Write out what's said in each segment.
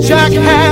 Jack had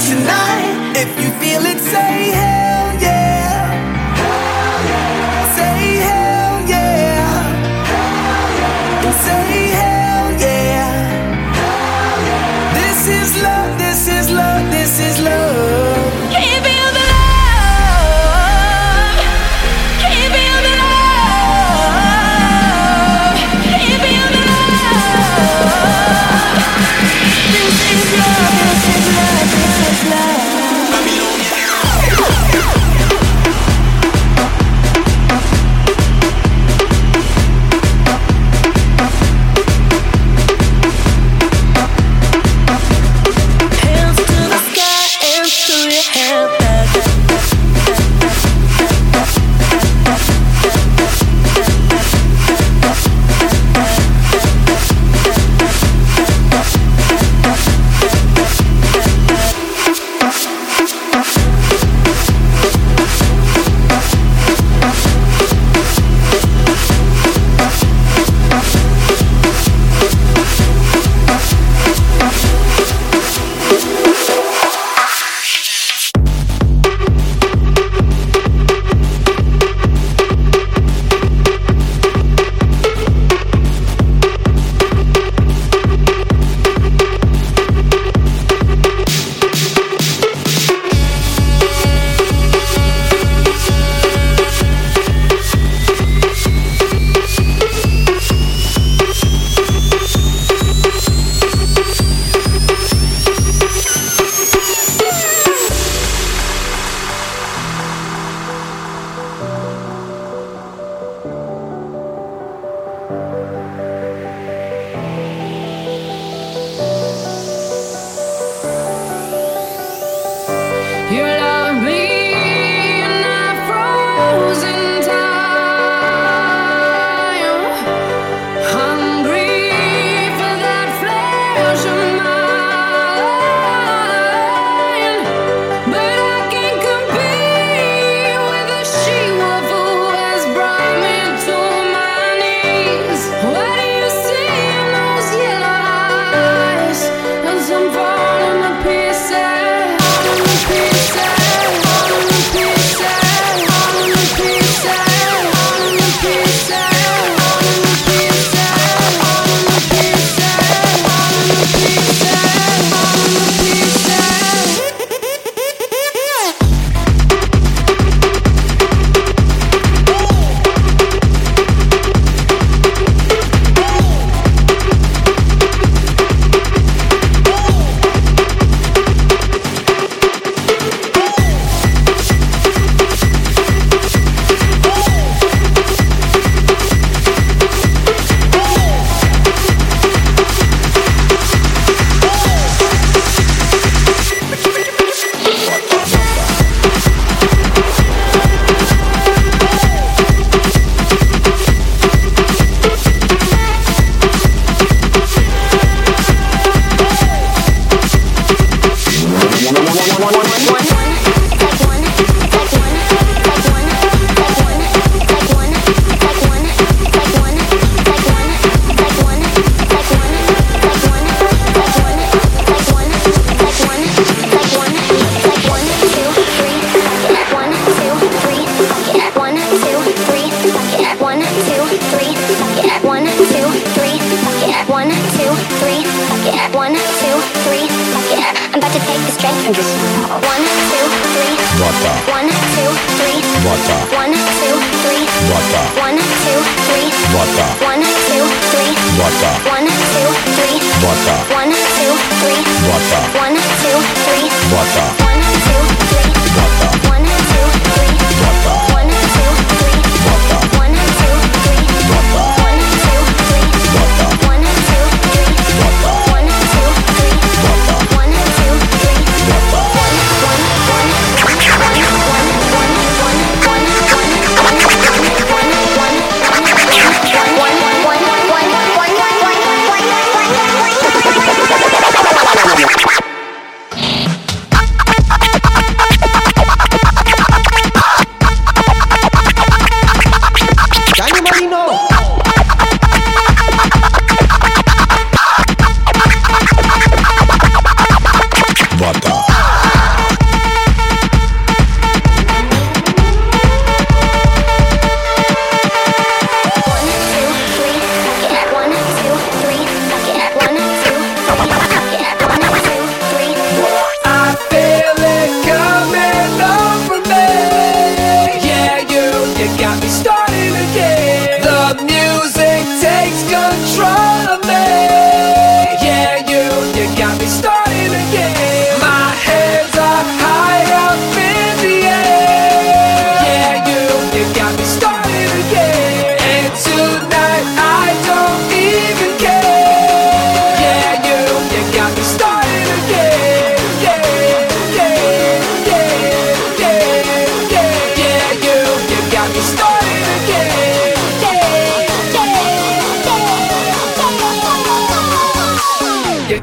tonight. If you feel it, say hell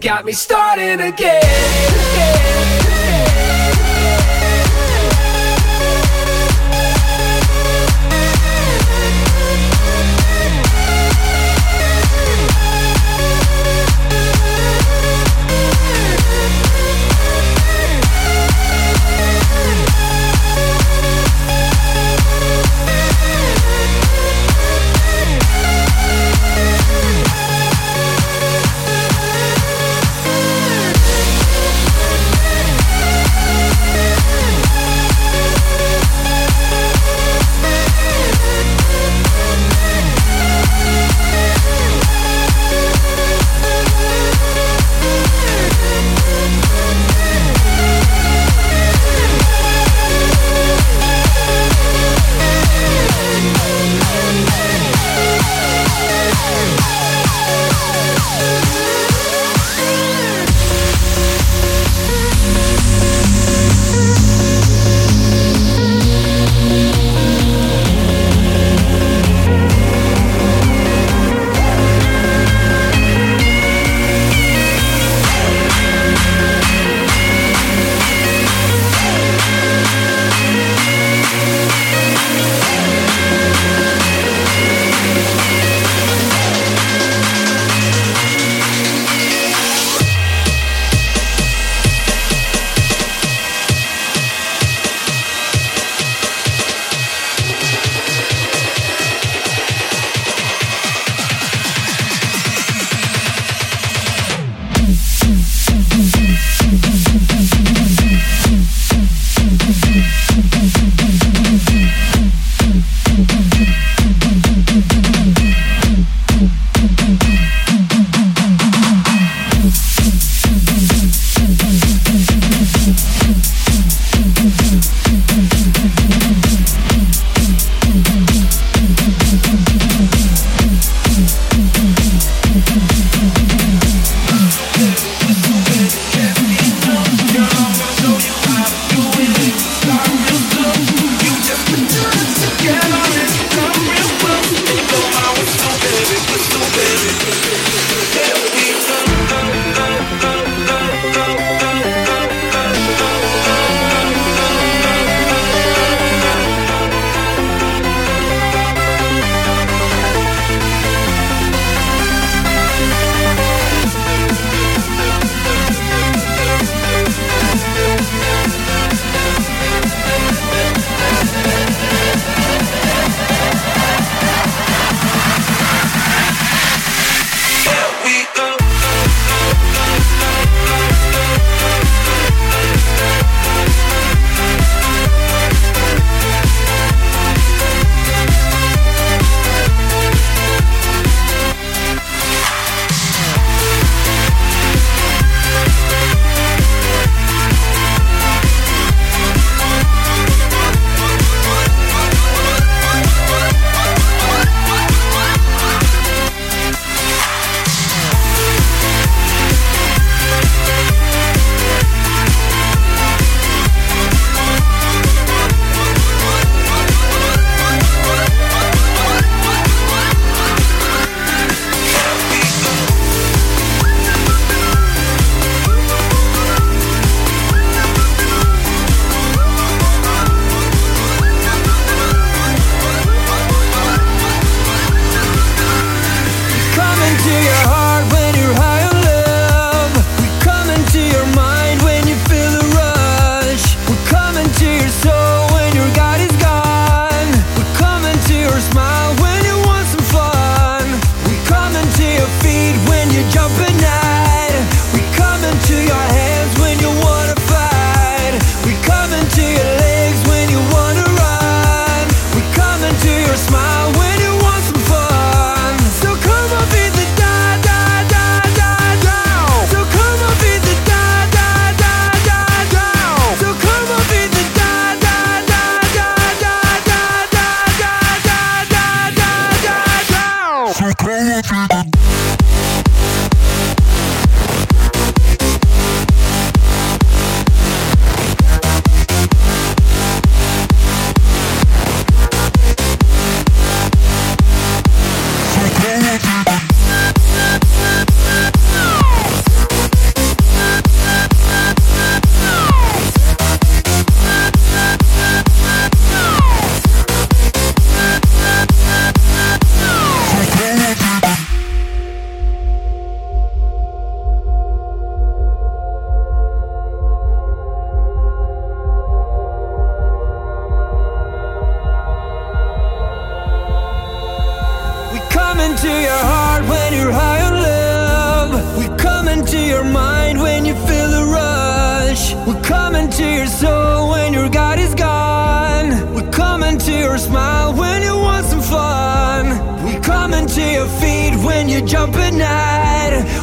got me starting again. again, again.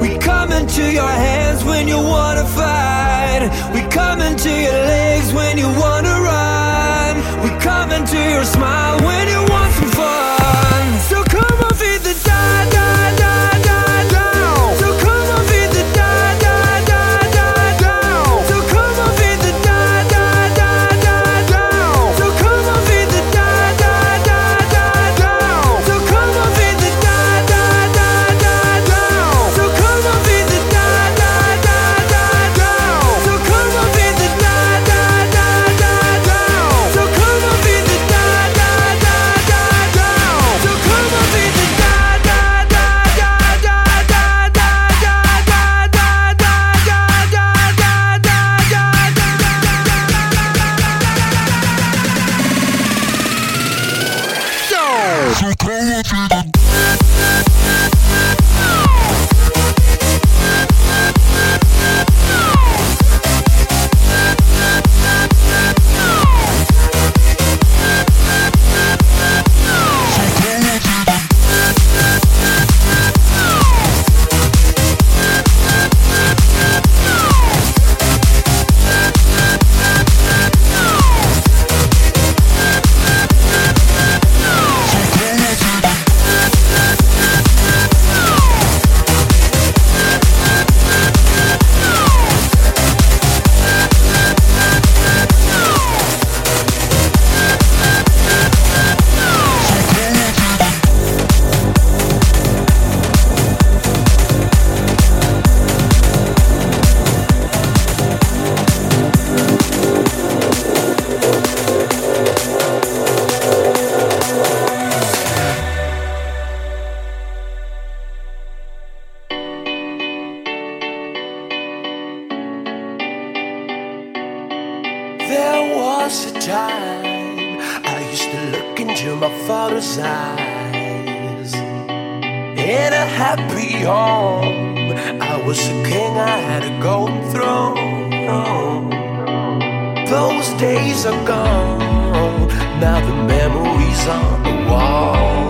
We come into your hands when you wanna fight. We come into your legs when you wanna run. We come into your smile when you in a happy home. I was a king, I had a golden throne. Those days are gone, now the memories on the wall.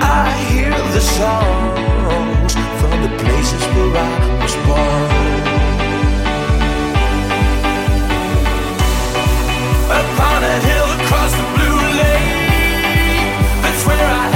I hear the songs from the places where I was born. Upon a hill across the blue lake, that's where I.